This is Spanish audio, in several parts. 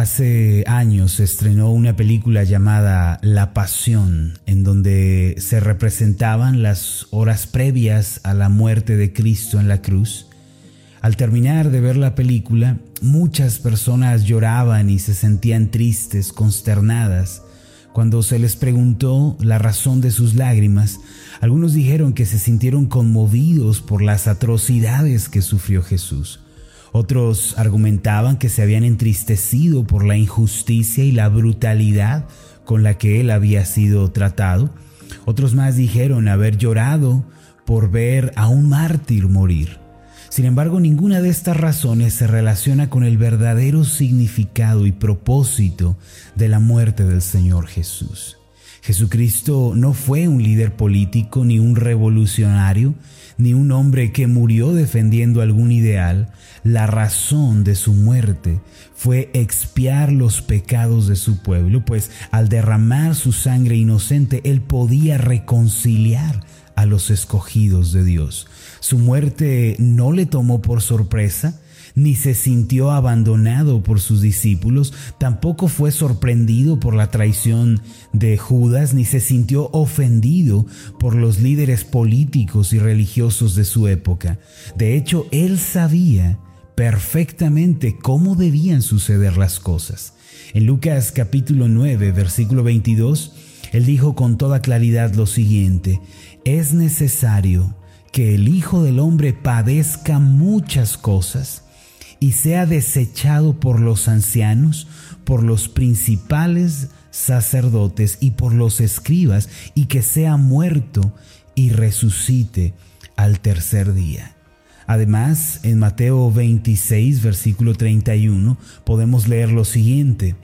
Hace años se estrenó una película llamada La Pasión, en donde se representaban las horas previas a la muerte de Cristo en la cruz. Al terminar de ver la película, muchas personas lloraban y se sentían tristes, consternadas. Cuando se les preguntó la razón de sus lágrimas, algunos dijeron que se sintieron conmovidos por las atrocidades que sufrió Jesús. Otros argumentaban que se habían entristecido por la injusticia y la brutalidad con la que él había sido tratado. Otros más dijeron haber llorado por ver a un mártir morir. Sin embargo, ninguna de estas razones se relaciona con el verdadero significado y propósito de la muerte del Señor Jesús. Jesucristo no fue un líder político ni un revolucionario, ni un hombre que murió defendiendo algún ideal. La razón de su muerte fue expiar los pecados de su pueblo, pues al derramar su sangre inocente, él podía reconciliar a los escogidos de Dios. Su muerte no le tomó por sorpresa, ni se sintió abandonado por sus discípulos, tampoco fue sorprendido por la traición de Judas, ni se sintió ofendido por los líderes políticos y religiosos de su época. De hecho, él sabía perfectamente cómo debían suceder las cosas. En Lucas capítulo 9, versículo 22, él dijo con toda claridad lo siguiente, es necesario que el Hijo del Hombre padezca muchas cosas y sea desechado por los ancianos, por los principales sacerdotes y por los escribas, y que sea muerto y resucite al tercer día. Además, en Mateo 26, versículo 31, podemos leer lo siguiente.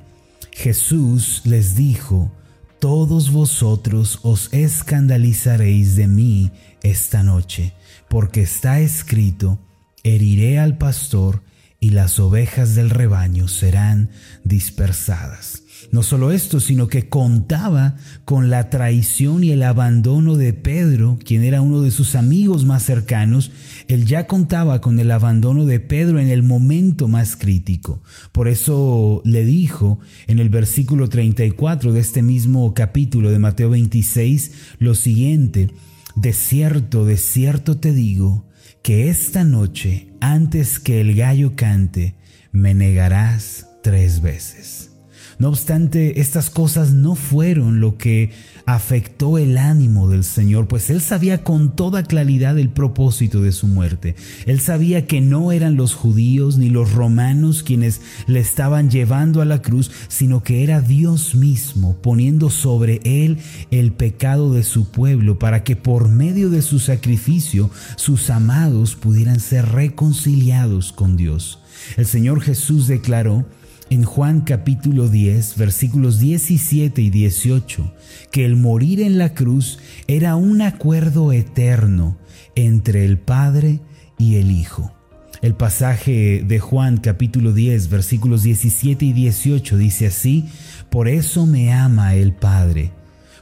Jesús les dijo, todos vosotros os escandalizaréis de mí esta noche, porque está escrito, heriré al pastor y las ovejas del rebaño serán dispersadas. No solo esto, sino que contaba con la traición y el abandono de Pedro, quien era uno de sus amigos más cercanos. Él ya contaba con el abandono de Pedro en el momento más crítico. Por eso le dijo en el versículo 34 de este mismo capítulo de Mateo 26 lo siguiente, de cierto, de cierto te digo, que esta noche, antes que el gallo cante, me negarás tres veces. No obstante, estas cosas no fueron lo que afectó el ánimo del Señor, pues él sabía con toda claridad el propósito de su muerte. Él sabía que no eran los judíos ni los romanos quienes le estaban llevando a la cruz, sino que era Dios mismo poniendo sobre él el pecado de su pueblo para que por medio de su sacrificio sus amados pudieran ser reconciliados con Dios. El Señor Jesús declaró, en Juan capítulo 10, versículos 17 y 18, que el morir en la cruz era un acuerdo eterno entre el Padre y el Hijo. El pasaje de Juan capítulo 10, versículos 17 y 18 dice así, por eso me ama el Padre,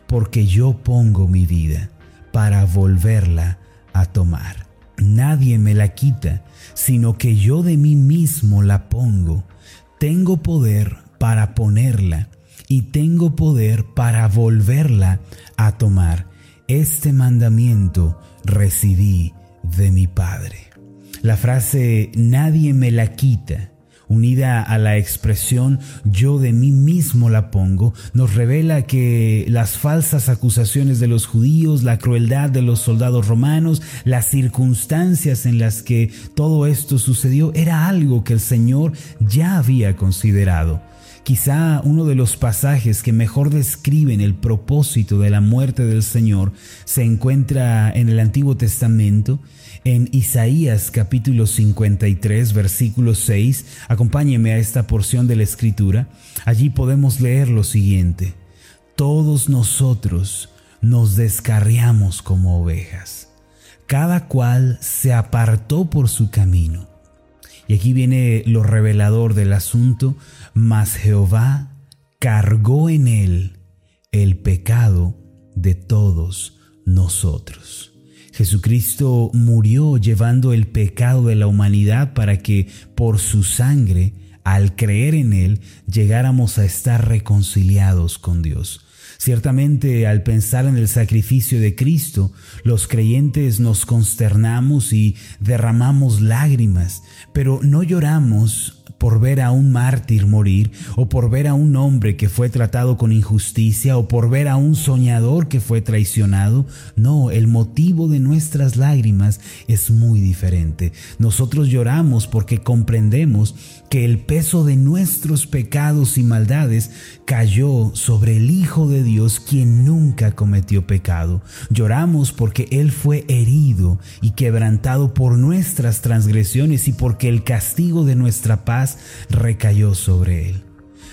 porque yo pongo mi vida para volverla a tomar. Nadie me la quita, sino que yo de mí mismo la pongo tengo poder para ponerla y tengo poder para volverla a tomar. Este mandamiento recibí de mi Padre. La frase nadie me la quita unida a la expresión yo de mí mismo la pongo, nos revela que las falsas acusaciones de los judíos, la crueldad de los soldados romanos, las circunstancias en las que todo esto sucedió, era algo que el Señor ya había considerado. Quizá uno de los pasajes que mejor describen el propósito de la muerte del Señor se encuentra en el Antiguo Testamento, en Isaías capítulo 53, versículo 6. Acompáñeme a esta porción de la Escritura. Allí podemos leer lo siguiente. Todos nosotros nos descarriamos como ovejas. Cada cual se apartó por su camino y aquí viene lo revelador del asunto, mas Jehová cargó en él el pecado de todos nosotros. Jesucristo murió llevando el pecado de la humanidad para que por su sangre al creer en Él, llegáramos a estar reconciliados con Dios. Ciertamente al pensar en el sacrificio de Cristo, los creyentes nos consternamos y derramamos lágrimas, pero no lloramos por ver a un mártir morir, o por ver a un hombre que fue tratado con injusticia, o por ver a un soñador que fue traicionado. No, el motivo de nuestras lágrimas es muy diferente. Nosotros lloramos porque comprendemos que el peso de nuestros pecados y maldades cayó sobre el Hijo de Dios quien nunca cometió pecado. Lloramos porque Él fue herido y quebrantado por nuestras transgresiones y porque el castigo de nuestra paz recayó sobre Él.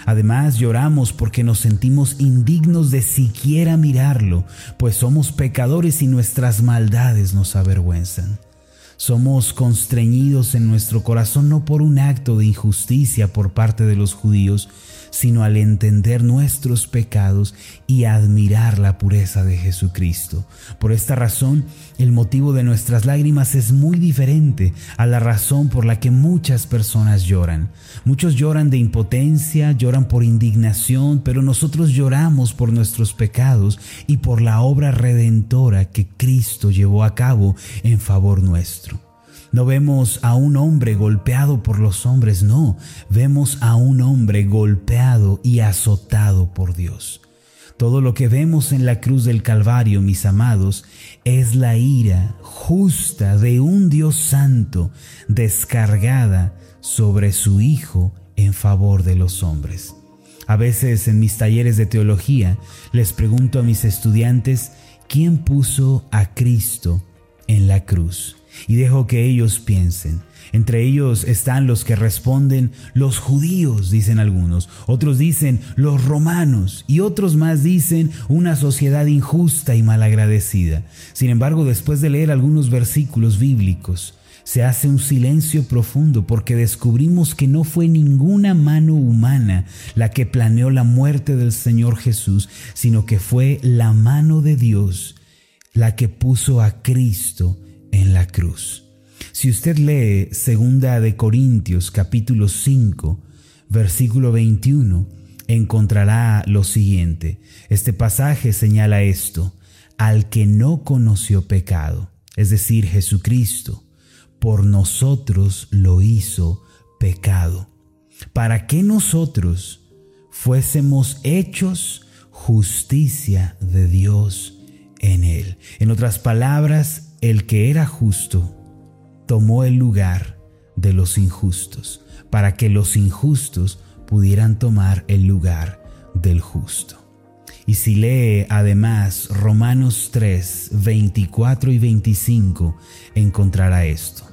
Además lloramos porque nos sentimos indignos de siquiera mirarlo, pues somos pecadores y nuestras maldades nos avergüenzan. Somos constreñidos en nuestro corazón no por un acto de injusticia por parte de los judíos, sino al entender nuestros pecados y admirar la pureza de Jesucristo. Por esta razón, el motivo de nuestras lágrimas es muy diferente a la razón por la que muchas personas lloran. Muchos lloran de impotencia, lloran por indignación, pero nosotros lloramos por nuestros pecados y por la obra redentora que Cristo llevó a cabo en favor nuestro. No vemos a un hombre golpeado por los hombres, no, vemos a un hombre golpeado y azotado por Dios. Todo lo que vemos en la cruz del Calvario, mis amados, es la ira justa de un Dios santo descargada sobre su Hijo en favor de los hombres. A veces en mis talleres de teología les pregunto a mis estudiantes, ¿quién puso a Cristo en la cruz? Y dejo que ellos piensen. Entre ellos están los que responden los judíos, dicen algunos, otros dicen los romanos y otros más dicen una sociedad injusta y malagradecida. Sin embargo, después de leer algunos versículos bíblicos, se hace un silencio profundo porque descubrimos que no fue ninguna mano humana la que planeó la muerte del Señor Jesús, sino que fue la mano de Dios la que puso a Cristo en la cruz. Si usted lee segunda de Corintios capítulo 5, versículo 21, encontrará lo siguiente. Este pasaje señala esto, al que no conoció pecado, es decir, Jesucristo, por nosotros lo hizo pecado, para que nosotros fuésemos hechos justicia de Dios en él. En otras palabras, el que era justo tomó el lugar de los injustos, para que los injustos pudieran tomar el lugar del justo. Y si lee además Romanos 3, 24 y 25, encontrará esto.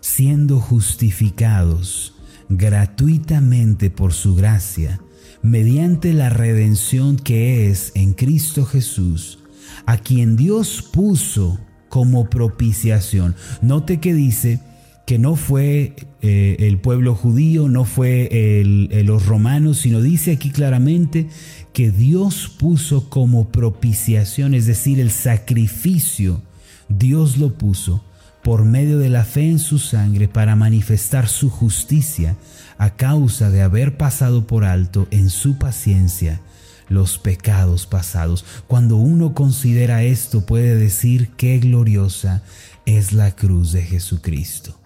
Siendo justificados gratuitamente por su gracia, mediante la redención que es en Cristo Jesús, a quien Dios puso como propiciación. Note que dice que no fue eh, el pueblo judío, no fue eh, los romanos, sino dice aquí claramente que Dios puso como propiciación, es decir, el sacrificio, Dios lo puso por medio de la fe en su sangre para manifestar su justicia a causa de haber pasado por alto en su paciencia los pecados pasados. Cuando uno considera esto puede decir qué gloriosa es la cruz de Jesucristo.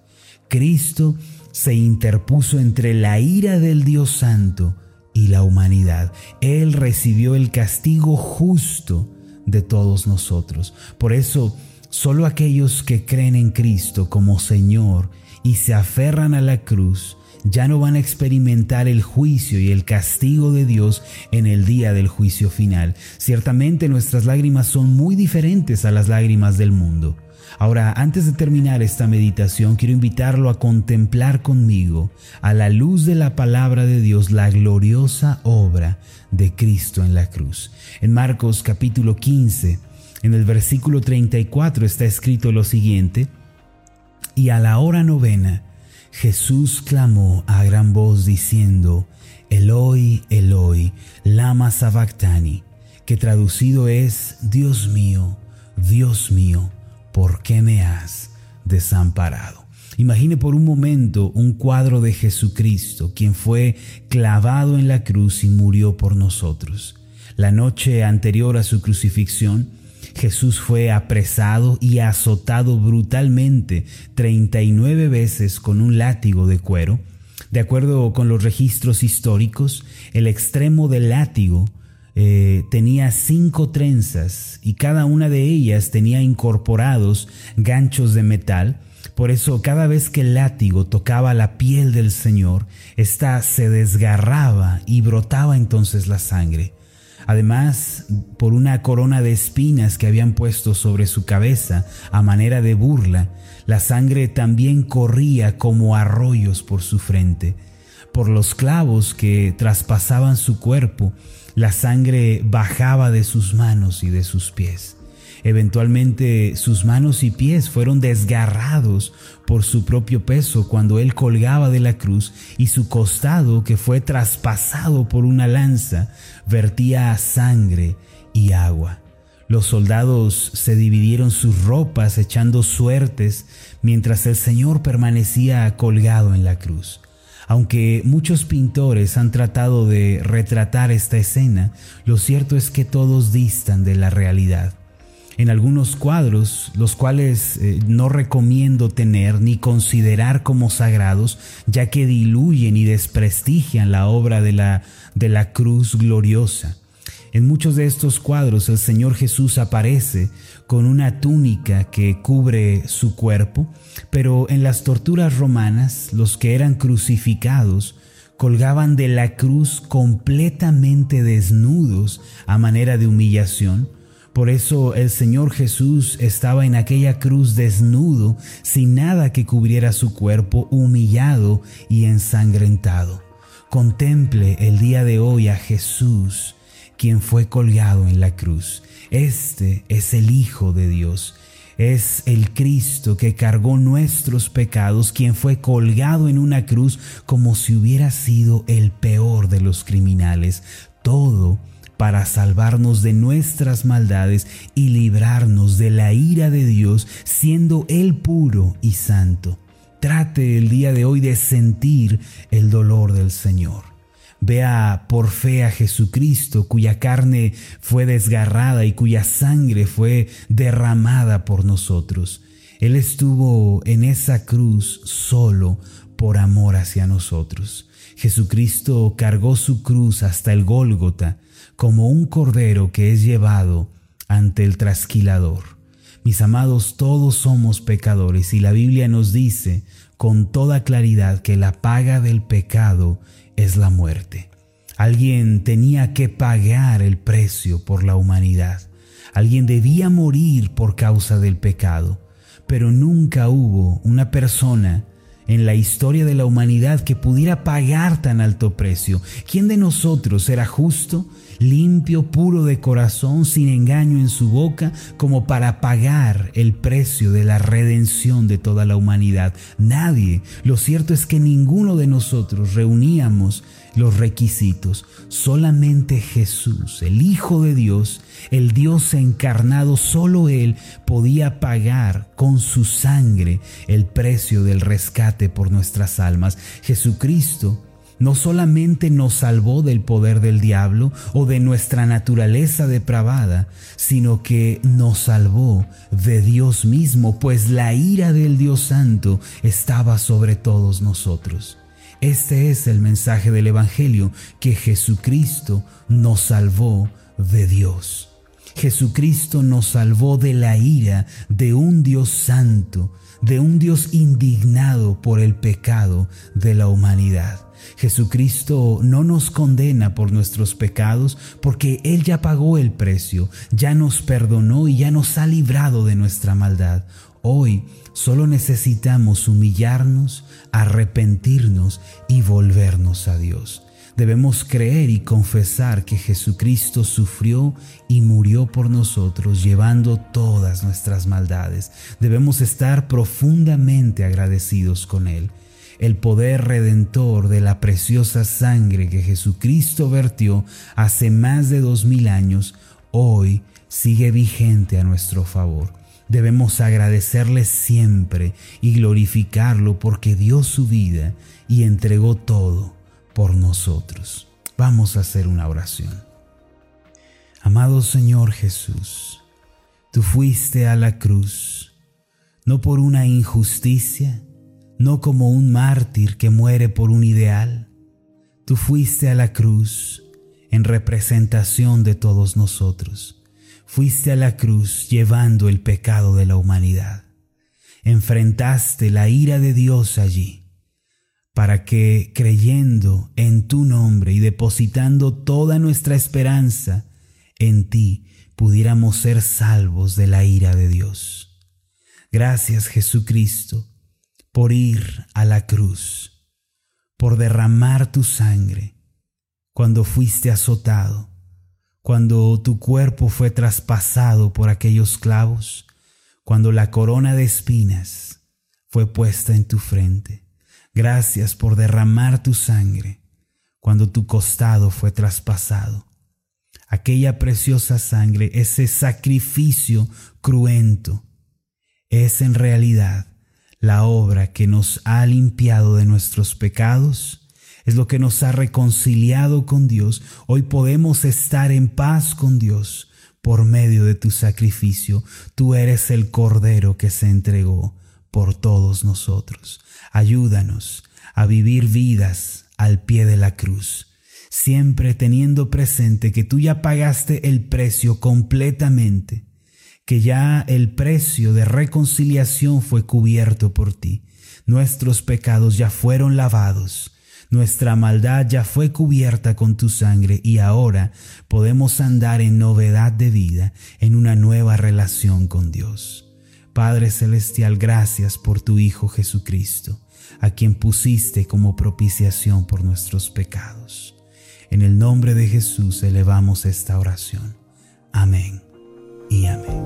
Cristo se interpuso entre la ira del Dios Santo y la humanidad. Él recibió el castigo justo de todos nosotros. Por eso, solo aquellos que creen en Cristo como Señor y se aferran a la cruz, ya no van a experimentar el juicio y el castigo de Dios en el día del juicio final. Ciertamente nuestras lágrimas son muy diferentes a las lágrimas del mundo. Ahora, antes de terminar esta meditación, quiero invitarlo a contemplar conmigo, a la luz de la palabra de Dios, la gloriosa obra de Cristo en la cruz. En Marcos capítulo 15, en el versículo 34 está escrito lo siguiente, y a la hora novena, Jesús clamó a gran voz diciendo, Eloi, Eloi, lama sabactani, que traducido es, Dios mío, Dios mío, ¿por qué me has desamparado? Imagine por un momento un cuadro de Jesucristo, quien fue clavado en la cruz y murió por nosotros. La noche anterior a su crucifixión, Jesús fue apresado y azotado brutalmente 39 veces con un látigo de cuero. De acuerdo con los registros históricos, el extremo del látigo eh, tenía cinco trenzas y cada una de ellas tenía incorporados ganchos de metal. Por eso cada vez que el látigo tocaba la piel del Señor, ésta se desgarraba y brotaba entonces la sangre. Además, por una corona de espinas que habían puesto sobre su cabeza a manera de burla, la sangre también corría como arroyos por su frente. Por los clavos que traspasaban su cuerpo, la sangre bajaba de sus manos y de sus pies. Eventualmente sus manos y pies fueron desgarrados por su propio peso cuando él colgaba de la cruz y su costado, que fue traspasado por una lanza, vertía sangre y agua. Los soldados se dividieron sus ropas echando suertes mientras el Señor permanecía colgado en la cruz. Aunque muchos pintores han tratado de retratar esta escena, lo cierto es que todos distan de la realidad. En algunos cuadros, los cuales eh, no recomiendo tener ni considerar como sagrados, ya que diluyen y desprestigian la obra de la, de la cruz gloriosa. En muchos de estos cuadros el Señor Jesús aparece con una túnica que cubre su cuerpo, pero en las torturas romanas los que eran crucificados colgaban de la cruz completamente desnudos a manera de humillación. Por eso el Señor Jesús estaba en aquella cruz desnudo, sin nada que cubriera su cuerpo, humillado y ensangrentado. Contemple el día de hoy a Jesús quien fue colgado en la cruz. Este es el Hijo de Dios. Es el Cristo que cargó nuestros pecados, quien fue colgado en una cruz como si hubiera sido el peor de los criminales. Todo para salvarnos de nuestras maldades y librarnos de la ira de Dios, siendo Él puro y santo. Trate el día de hoy de sentir el dolor del Señor. Vea por fe a Jesucristo, cuya carne fue desgarrada y cuya sangre fue derramada por nosotros. Él estuvo en esa cruz solo por amor hacia nosotros. Jesucristo cargó su cruz hasta el Gólgota como un cordero que es llevado ante el trasquilador. Mis amados, todos somos pecadores y la Biblia nos dice con toda claridad que la paga del pecado es la muerte. Alguien tenía que pagar el precio por la humanidad. Alguien debía morir por causa del pecado. Pero nunca hubo una persona en la historia de la humanidad que pudiera pagar tan alto precio. ¿Quién de nosotros era justo limpio, puro de corazón, sin engaño en su boca, como para pagar el precio de la redención de toda la humanidad. Nadie. Lo cierto es que ninguno de nosotros reuníamos los requisitos. Solamente Jesús, el Hijo de Dios, el Dios encarnado, solo Él podía pagar con su sangre el precio del rescate por nuestras almas. Jesucristo no solamente nos salvó del poder del diablo o de nuestra naturaleza depravada, sino que nos salvó de Dios mismo, pues la ira del Dios Santo estaba sobre todos nosotros. Este es el mensaje del Evangelio, que Jesucristo nos salvó de Dios. Jesucristo nos salvó de la ira de un Dios santo, de un Dios indignado por el pecado de la humanidad. Jesucristo no nos condena por nuestros pecados porque Él ya pagó el precio, ya nos perdonó y ya nos ha librado de nuestra maldad. Hoy solo necesitamos humillarnos, arrepentirnos y volvernos a Dios. Debemos creer y confesar que Jesucristo sufrió y murió por nosotros, llevando todas nuestras maldades. Debemos estar profundamente agradecidos con Él el poder redentor de la preciosa sangre que Jesucristo vertió hace más de dos mil años, hoy sigue vigente a nuestro favor. Debemos agradecerle siempre y glorificarlo porque dio su vida y entregó todo por nosotros. Vamos a hacer una oración. Amado Señor Jesús, tú fuiste a la cruz, no por una injusticia, no como un mártir que muere por un ideal. Tú fuiste a la cruz en representación de todos nosotros. Fuiste a la cruz llevando el pecado de la humanidad. Enfrentaste la ira de Dios allí para que creyendo en tu nombre y depositando toda nuestra esperanza en ti, pudiéramos ser salvos de la ira de Dios. Gracias Jesucristo por ir a la cruz, por derramar tu sangre cuando fuiste azotado, cuando tu cuerpo fue traspasado por aquellos clavos, cuando la corona de espinas fue puesta en tu frente. Gracias por derramar tu sangre cuando tu costado fue traspasado. Aquella preciosa sangre, ese sacrificio cruento, es en realidad la obra que nos ha limpiado de nuestros pecados, es lo que nos ha reconciliado con Dios. Hoy podemos estar en paz con Dios por medio de tu sacrificio. Tú eres el Cordero que se entregó por todos nosotros. Ayúdanos a vivir vidas al pie de la cruz, siempre teniendo presente que tú ya pagaste el precio completamente, que ya el precio de reconciliación fue cubierto por ti. Nuestros pecados ya fueron lavados, nuestra maldad ya fue cubierta con tu sangre y ahora podemos andar en novedad de vida, en una nueva relación con Dios. Padre Celestial, gracias por tu Hijo Jesucristo, a quien pusiste como propiciación por nuestros pecados. En el nombre de Jesús elevamos esta oración. Amén y amén.